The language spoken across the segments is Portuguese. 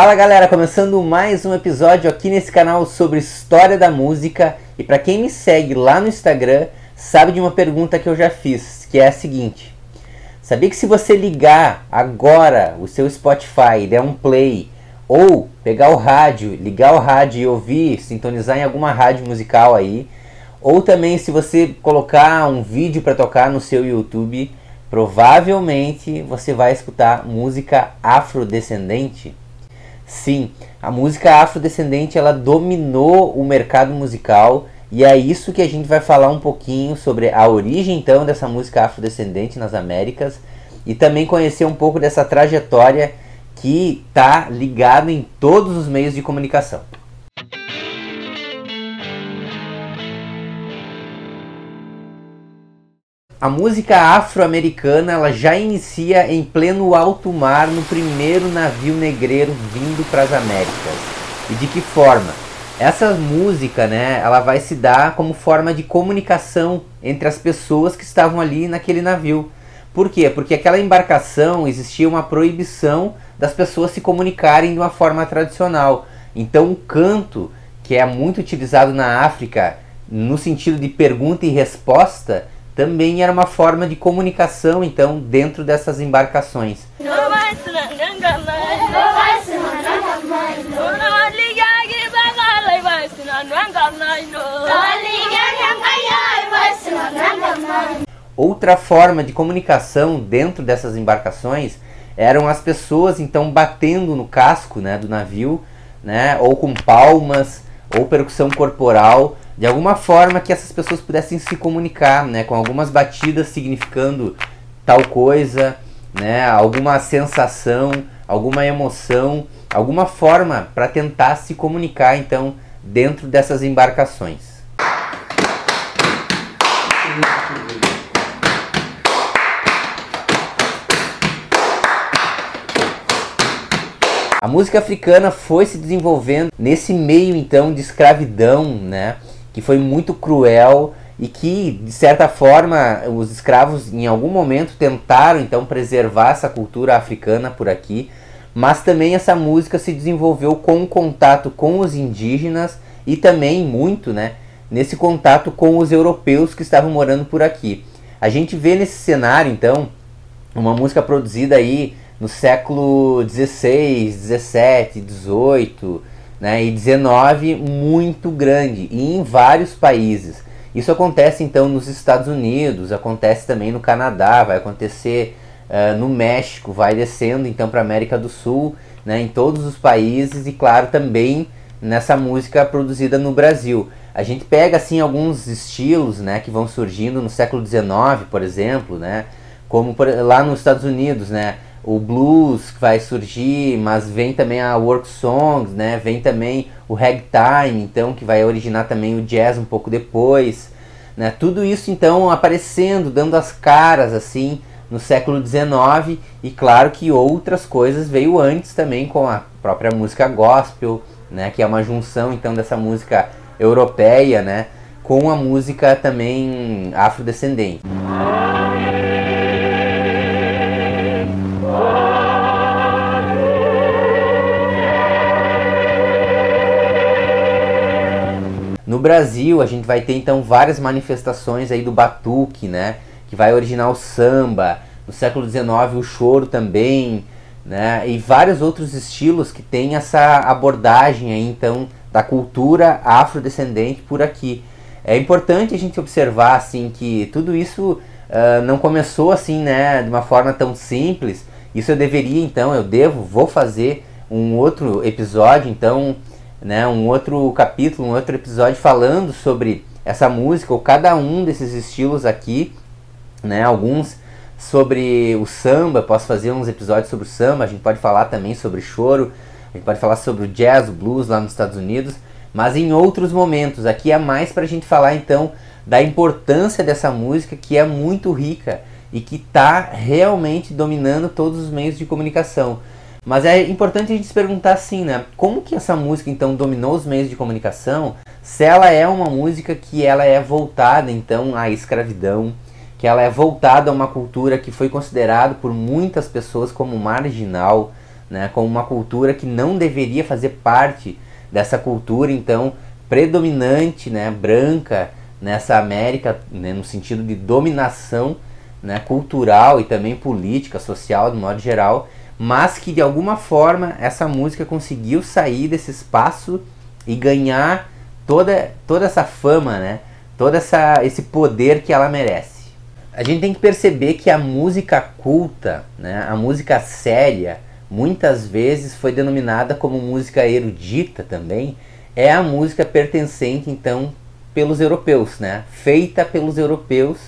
Fala galera, começando mais um episódio aqui nesse canal sobre história da música. E para quem me segue lá no Instagram, sabe de uma pergunta que eu já fiz, que é a seguinte: Sabia que se você ligar agora o seu Spotify, der um play, ou pegar o rádio, ligar o rádio e ouvir, sintonizar em alguma rádio musical aí, ou também se você colocar um vídeo para tocar no seu YouTube, provavelmente você vai escutar música afrodescendente? Sim, a música afrodescendente ela dominou o mercado musical e é isso que a gente vai falar um pouquinho sobre a origem então dessa música afrodescendente nas Américas e também conhecer um pouco dessa trajetória que está ligada em todos os meios de comunicação. A música afro-americana ela já inicia em pleno alto mar no primeiro navio negreiro vindo para as Américas. E de que forma? Essa música, né, ela vai se dar como forma de comunicação entre as pessoas que estavam ali naquele navio. Por quê? Porque aquela embarcação existia uma proibição das pessoas se comunicarem de uma forma tradicional. Então, o canto, que é muito utilizado na África no sentido de pergunta e resposta, também era uma forma de comunicação então dentro dessas embarcações. Outra forma de comunicação dentro dessas embarcações eram as pessoas então batendo no casco né, do navio, né, ou com palmas, ou percussão corporal, de alguma forma que essas pessoas pudessem se comunicar, né, com algumas batidas significando tal coisa, né, alguma sensação, alguma emoção, alguma forma para tentar se comunicar então dentro dessas embarcações. A música africana foi se desenvolvendo nesse meio então de escravidão, né? Que foi muito cruel e que, de certa forma, os escravos em algum momento tentaram então preservar essa cultura africana por aqui, mas também essa música se desenvolveu com o contato com os indígenas e também muito, né, nesse contato com os europeus que estavam morando por aqui. A gente vê nesse cenário, então, uma música produzida aí no século 16, 17, 18, né, e 19 muito grande e em vários países. Isso acontece então nos Estados Unidos, acontece também no Canadá, vai acontecer uh, no México, vai descendo então para América do Sul, né, em todos os países e claro também nessa música produzida no Brasil. A gente pega assim alguns estilos, né, que vão surgindo no século XIX, por exemplo, né, como por, lá nos Estados Unidos, né, o blues que vai surgir, mas vem também a work songs, né? Vem também o ragtime, então que vai originar também o jazz um pouco depois, né? Tudo isso então aparecendo, dando as caras assim no século XIX e claro que outras coisas veio antes também com a própria música gospel, né? Que é uma junção então dessa música europeia, né? Com a música também afrodescendente. No Brasil, a gente vai ter então várias manifestações aí do batuque, né? Que vai originar o samba, no século XIX o choro também, né? E vários outros estilos que têm essa abordagem aí então da cultura afrodescendente por aqui. É importante a gente observar assim que tudo isso uh, não começou assim, né, de uma forma tão simples. Isso eu deveria então, eu devo, vou fazer um outro episódio então né, um outro capítulo, um outro episódio falando sobre essa música ou cada um desses estilos aqui, né, alguns sobre o samba, posso fazer uns episódios sobre o samba, a gente pode falar também sobre choro, a gente pode falar sobre o jazz, o blues lá nos Estados Unidos, mas em outros momentos. Aqui é mais para a gente falar então da importância dessa música que é muito rica e que está realmente dominando todos os meios de comunicação. Mas é importante a gente se perguntar assim, né? Como que essa música então dominou os meios de comunicação? Se ela é uma música que ela é voltada então à escravidão, que ela é voltada a uma cultura que foi considerada por muitas pessoas como marginal, né, como uma cultura que não deveria fazer parte dessa cultura então predominante, né, branca nessa América, né, no sentido de dominação né, cultural e também política, social, de modo geral, mas que de alguma forma essa música conseguiu sair desse espaço e ganhar toda, toda essa fama, né, todo essa, esse poder que ela merece. A gente tem que perceber que a música culta, né, a música séria, muitas vezes foi denominada como música erudita também, é a música pertencente então pelos europeus, né? Feita pelos europeus,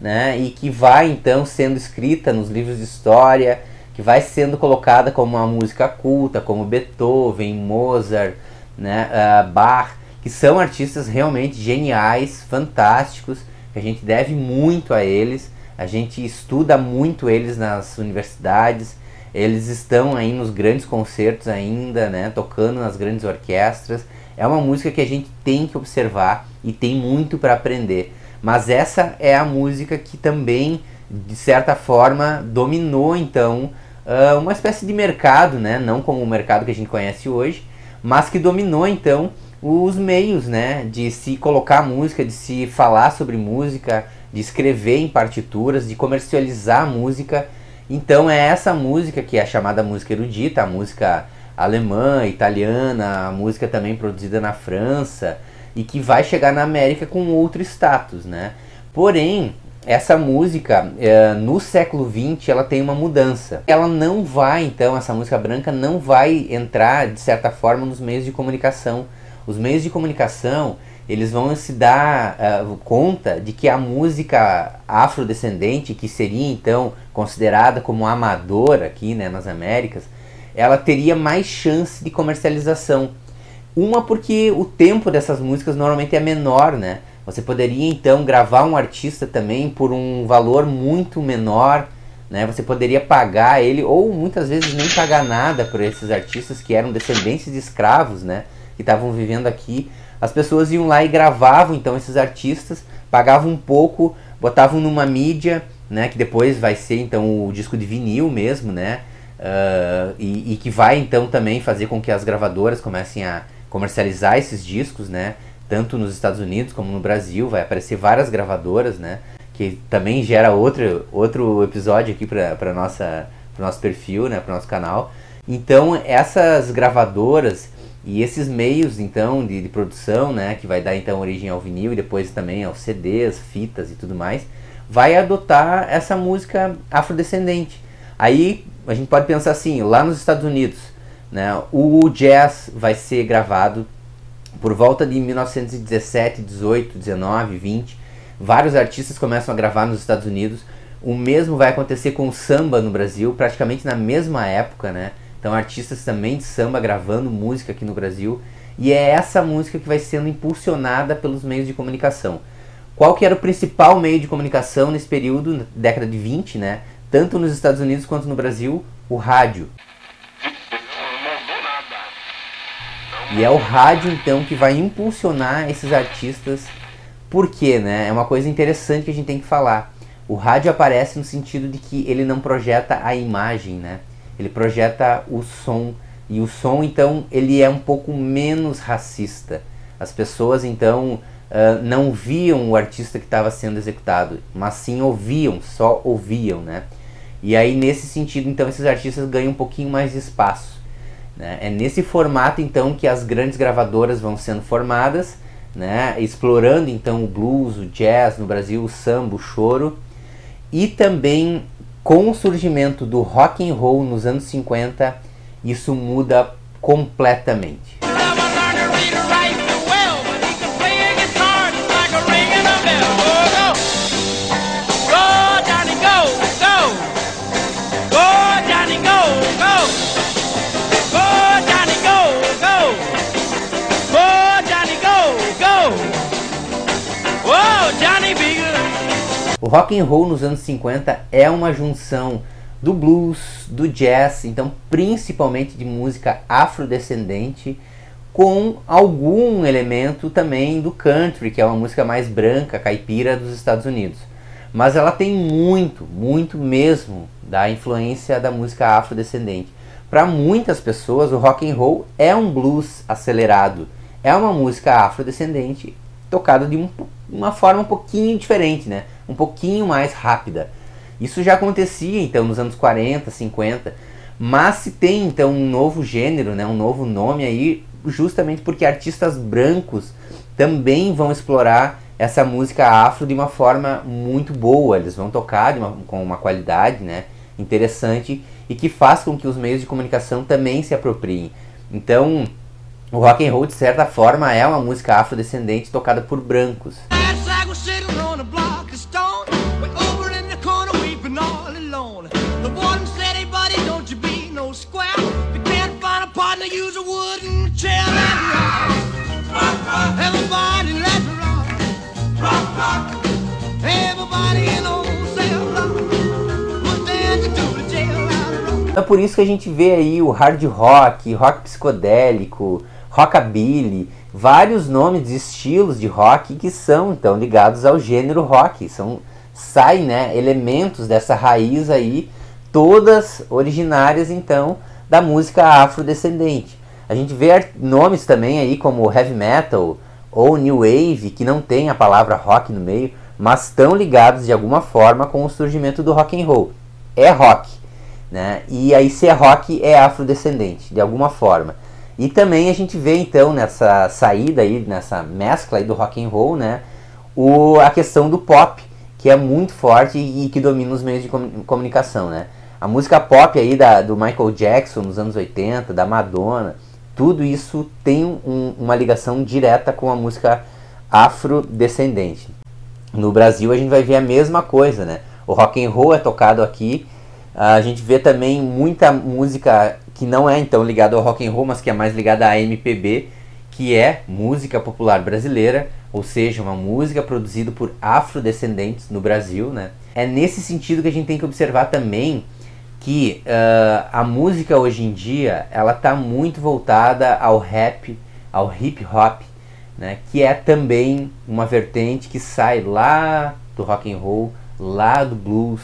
né? E que vai então sendo escrita nos livros de história, que vai sendo colocada como uma música culta, como Beethoven, Mozart, né? Uh, Bach, que são artistas realmente geniais, fantásticos, que a gente deve muito a eles. A gente estuda muito eles nas universidades. Eles estão aí nos grandes concertos ainda, né? Tocando nas grandes orquestras. É uma música que a gente tem que observar e tem muito para aprender. Mas essa é a música que também, de certa forma, dominou então uh, uma espécie de mercado, né? não como o mercado que a gente conhece hoje, mas que dominou então os meios né? de se colocar música, de se falar sobre música, de escrever em partituras, de comercializar música. Então é essa música que é chamada música erudita, a música alemã, italiana, a música também produzida na França e que vai chegar na América com outro status, né? Porém, essa música é, no século XX ela tem uma mudança. Ela não vai, então, essa música branca não vai entrar de certa forma nos meios de comunicação. Os meios de comunicação eles vão se dar uh, conta de que a música afrodescendente, que seria então considerada como amadora aqui né, nas Américas, ela teria mais chance de comercialização. Uma porque o tempo dessas músicas normalmente é menor, né? Você poderia então gravar um artista também por um valor muito menor, né? Você poderia pagar ele ou muitas vezes nem pagar nada por esses artistas que eram descendentes de escravos, né? Que estavam vivendo aqui. As pessoas iam lá e gravavam então esses artistas, pagavam um pouco, botavam numa mídia, né? Que depois vai ser então o disco de vinil mesmo, né? Uh, e, e, que vai então também fazer com que as gravadoras comecem a comercializar esses discos, né? Tanto nos Estados Unidos como no Brasil, vai aparecer várias gravadoras, né? Que também gera outro, outro episódio aqui para nossa nosso perfil, né? Para nosso canal. Então essas gravadoras e esses meios então de, de, produção, né? Que vai dar então origem ao vinil e depois também aos CDs, fitas e tudo mais, vai adotar essa música afrodescendente. Aí a gente pode pensar assim, lá nos Estados Unidos, né, o jazz vai ser gravado por volta de 1917, 18, 19, 20. Vários artistas começam a gravar nos Estados Unidos. O mesmo vai acontecer com o samba no Brasil, praticamente na mesma época, né? Então artistas também de samba gravando música aqui no Brasil. E é essa música que vai sendo impulsionada pelos meios de comunicação. Qual que era o principal meio de comunicação nesse período, década de 20, né? tanto nos Estados Unidos quanto no Brasil, o rádio. E é o rádio então que vai impulsionar esses artistas. Por quê, né? É uma coisa interessante que a gente tem que falar. O rádio aparece no sentido de que ele não projeta a imagem, né? Ele projeta o som e o som então ele é um pouco menos racista. As pessoas então uh, não viam o artista que estava sendo executado, mas sim ouviam, só ouviam, né? E aí, nesse sentido, então, esses artistas ganham um pouquinho mais de espaço. Né? É nesse formato, então, que as grandes gravadoras vão sendo formadas, né? explorando, então, o blues, o jazz no Brasil, o samba, o choro. E também, com o surgimento do rock and roll nos anos 50, isso muda completamente. Rock and roll nos anos 50 é uma junção do blues, do jazz, então principalmente de música afrodescendente, com algum elemento também do country, que é uma música mais branca, caipira dos Estados Unidos. Mas ela tem muito, muito mesmo da influência da música afrodescendente. para muitas pessoas o rock and roll é um blues acelerado, é uma música afrodescendente tocada de um, uma forma um pouquinho diferente, né? Um pouquinho mais rápida. Isso já acontecia então nos anos 40, 50, mas se tem então um novo gênero, né, um novo nome aí, justamente porque artistas brancos também vão explorar essa música afro de uma forma muito boa. Eles vão tocar uma, com uma qualidade né, interessante e que faz com que os meios de comunicação também se apropriem. Então, o rock and roll de certa forma é uma música afrodescendente tocada por brancos. É por isso que a gente vê aí o hard rock, rock psicodélico, rockabilly, vários nomes de estilos de rock que são então ligados ao gênero rock, são saem, né, elementos dessa raiz aí, todas originárias então da música afrodescendente. A gente vê nomes também aí como heavy metal ou new wave que não tem a palavra rock no meio, mas estão ligados de alguma forma com o surgimento do rock and roll. É rock, né? E aí se é rock é afrodescendente de alguma forma. E também a gente vê então nessa saída aí, nessa mescla aí do rock and roll, né, o, a questão do pop, que é muito forte e que domina os meios de comunicação, né? A música pop aí da, do Michael Jackson nos anos 80, da Madonna, tudo isso tem um, uma ligação direta com a música afrodescendente. No Brasil a gente vai ver a mesma coisa, né? O rock and roll é tocado aqui. A gente vê também muita música que não é então ligado ao rock and roll, mas que é mais ligada à MPB, que é música popular brasileira, ou seja, uma música produzida por afrodescendentes no Brasil, né? É nesse sentido que a gente tem que observar também que uh, a música hoje em dia ela está muito voltada ao rap, ao hip hop, né? Que é também uma vertente que sai lá do rock and roll, lá do blues,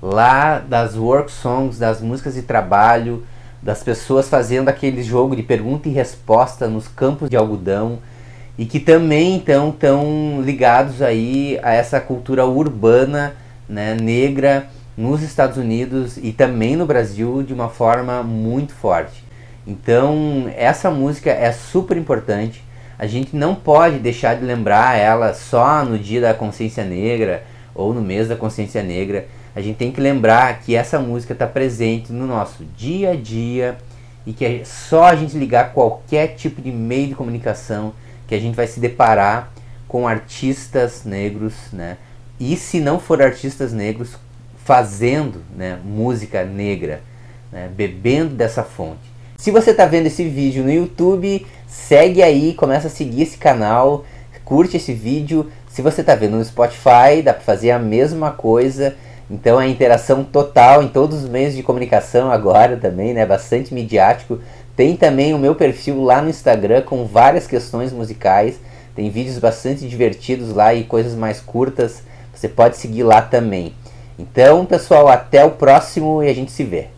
lá das work songs, das músicas de trabalho, das pessoas fazendo aquele jogo de pergunta e resposta nos campos de algodão e que também então estão ligados aí a essa cultura urbana, né, negra nos Estados Unidos e também no Brasil de uma forma muito forte. Então, essa música é super importante. A gente não pode deixar de lembrar ela só no dia da consciência negra ou no mês da consciência negra a gente tem que lembrar que essa música está presente no nosso dia a dia e que é só a gente ligar qualquer tipo de meio de comunicação que a gente vai se deparar com artistas negros, né? E se não for artistas negros fazendo, né, música negra, né, bebendo dessa fonte. Se você está vendo esse vídeo no YouTube, segue aí, começa a seguir esse canal, curte esse vídeo. Se você está vendo no Spotify, dá para fazer a mesma coisa. Então é interação total em todos os meios de comunicação agora também, né? Bastante midiático. Tem também o meu perfil lá no Instagram com várias questões musicais. Tem vídeos bastante divertidos lá e coisas mais curtas. Você pode seguir lá também. Então, pessoal, até o próximo e a gente se vê.